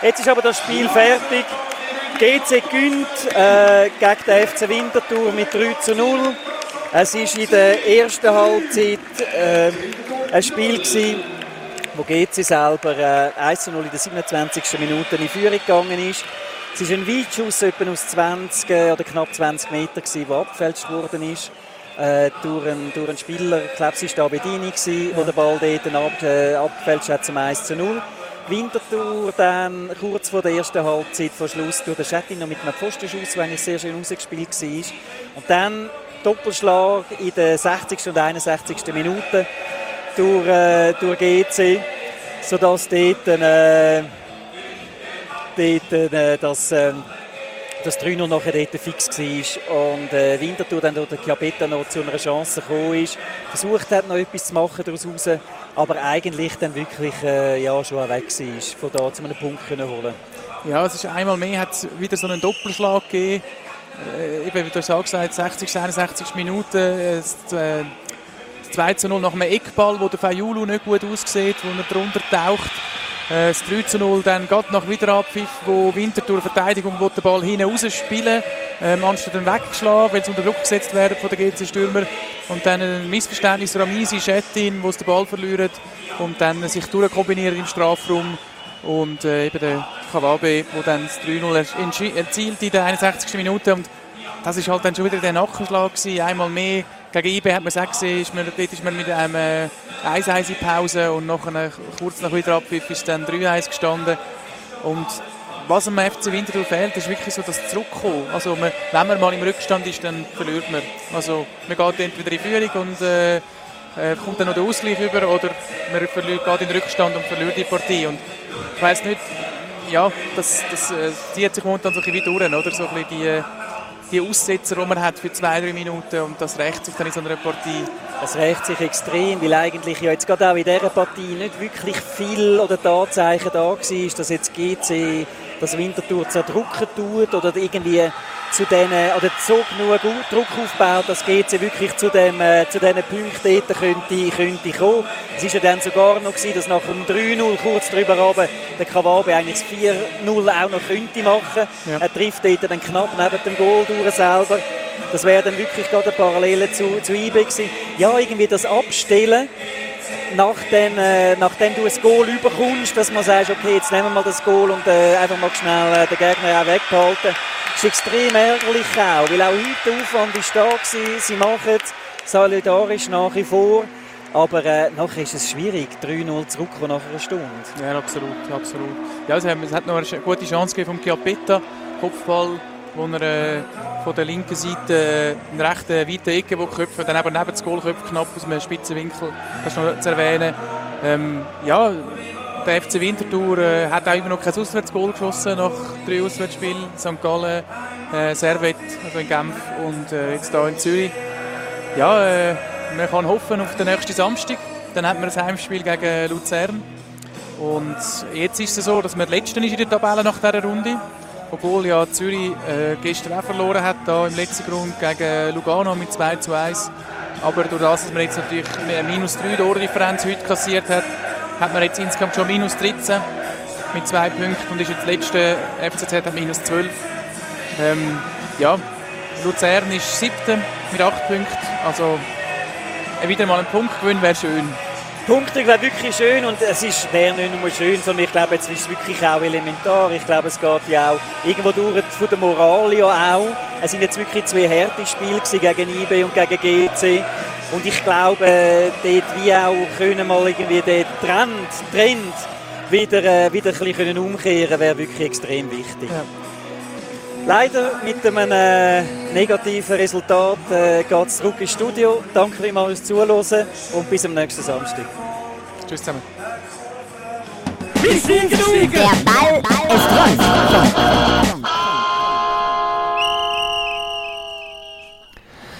Jetzt ist aber das Spiel fertig. GC gewinnt äh, gegen den FC Winterthur mit 3 zu 0. Es war in der ersten Halbzeit äh, ein Spiel, gewesen, wo GC selber äh, 1 zu 0 in der 27. Minute in Führung gegangen ist. Es war ein Weitschuss etwa aus 20 äh, oder knapp 20 Metern, der abgefälscht worden ist. Äh, durch, einen, durch einen Spieler, ich glaube, es war Bedini, ja. der den Ball dort ab, äh, abgefälscht hat zum 1 zu 0. Winterthur dann kurz vor der ersten Halbzeit vor Schluss durch den Schettin noch mit einem Pfostenschuss, der eigentlich sehr schön rausgespielt war. Und dann Doppelschlag in der 60. und 61. Minute durch, äh, durch GC, sodass dort, äh, dort äh, das, äh, das 3 nachher dort fix war. Und äh, Winterthur dann durch den Chiapetta noch zu einer Chance gekommen ist, versucht hat, noch etwas zu machen daraus raus, aber eigentlich dann wirklich äh, ja, schon weg war, von da zu einem Punkt können holen. Ja, es ist einmal mehr, hat wieder so einen Doppelschlag gegeben, äh, eben, wie du hast gesagt 60, 61 Minuten, äh, das, äh, 2 zu 0 nach einem Eckball, wo der Fayulu nicht gut aussieht, wo er drunter taucht. Äh, das 3 zu 0 dann geht nach Wiederabpfiff, wo Winterthur Verteidigung wo den Ball hinten rausspielen ähm, anstatt dann weggeschlagen, weil sie unter Druck gesetzt werden von den GC-Stürmer. Und dann ein Missverständnis Ramisi, Schettin, wo sie den Ball verlieren und dann sich durchkombinieren im Strafraum. Und äh, eben der Kawabe, der dann das 3-0 erzielt in der 61. Minute. Und das war halt dann schon wieder der Nachschlag gewesen. Einmal mehr gegen IB hat man es gesehen, ist man, dort ist man mit einem äh, 1-1 Pause und nachher, kurz nach wieder Abpfiff ist dann 3-1 gestanden. Und was am FC Winterthur fehlt, ist wirklich so das Zurückkommen. Also man, wenn man mal im Rückstand ist, dann verliert man. Also man geht entweder in Führung und äh, äh, kommt dann noch der Ausgleich über oder man verliert, geht in den Rückstand und verliert die Partie. Und ich weiß nicht, ja, das, das äh, zieht sich momentan so ein bisschen durch, oder? So ein bisschen die, äh, die Aussetzer, die man hat für zwei, drei Minuten und das rächt sich dann in so einer Partie. Das rächt sich extrem, weil eigentlich ja jetzt gerade auch in dieser Partie nicht wirklich viel oder Tatsachen da war, dass jetzt GC das Winterthur zerdrücken tut oder irgendwie zu denen, oder so genug Druck aufbaut, dass GC wirklich zu, dem, äh, zu diesen Punkten dort könnte, könnte kommen. Es war ja dann sogar noch gewesen, dass nach dem 3-0 kurz drüber runter der Kawabe eigentlich das 4-0 auch noch könnte machen. Ja. Er trifft dort dann knapp neben dem Goal durch selber. Das wäre dann wirklich gerade eine Parallele zu, zu IB gewesen. Ja, irgendwie das Abstellen nachdem, äh, nachdem du ein Goal überkommst, dass man sagt, okay, jetzt nehmen wir mal das Goal und äh, einfach mal schnell äh, den Gegner auch weghalten. Ist extrem ärgerlich auch, weil auch heute der Aufwand ist da gewesen. Sie machen solidarisch nach wie vor. Aber äh, nachher ist es schwierig, 3-0 zurückkommen nach einer Stunde. Ja, absolut, absolut. Ja, es hat noch eine gute Chance gegeben vom Chiappetta. Kopfball wo er äh, von der linken Seite äh, einen rechten weiten Ecke köpft, dann eben neben das Goal knapp aus einem spitzen Winkel, das ist noch zu erwähnen. Ähm, ja, der FC Winterthur äh, hat auch immer noch kein Auswärtsgoal geschossen nach drei Auswärtsspielen. St. Gallen, äh, Servet, also in Genf und äh, jetzt hier in Zürich. Ja, äh, man kann hoffen auf den nächsten Samstag. Dann hat man ein Heimspiel gegen Luzern. Und jetzt ist es so, dass man Letzten ist in der Tabelle nach dieser Runde obwohl ja Zürich äh, gestern auch verloren hat, da im letzten Grund gegen Lugano mit 2 zu 1. Aber durch das, dass man jetzt natürlich eine minus 3 Tordifferenz heute kassiert hat, hat man jetzt insgesamt schon minus 13 mit zwei Punkten und ist jetzt letzte FCZ hat minus 12. Ähm, ja, Luzern ist siebte mit 8 Punkten, also wieder mal ein Punkt gewinnen wäre schön. Punkte wäre wirklich schön und es ist wäre nicht nur schön, sondern ich glaube, es ist wirklich auch elementar. Ich glaube, es geht ja auch irgendwo durch von der Moral ja auch. Es sind jetzt wirklich zwei harte Spiele gegen IB und gegen GC und ich glaube, dort wie auch können mal irgendwie den Trend, Trend wieder, äh, wieder ein bisschen umkehren wäre wirklich extrem wichtig. Ja. Leider mit einem äh, negativen Resultat äh, geht es zurück ins Studio. Danke vielmals fürs Zuhören und bis am nächsten Samstag. Tschüss zusammen. Der Ball ist rund.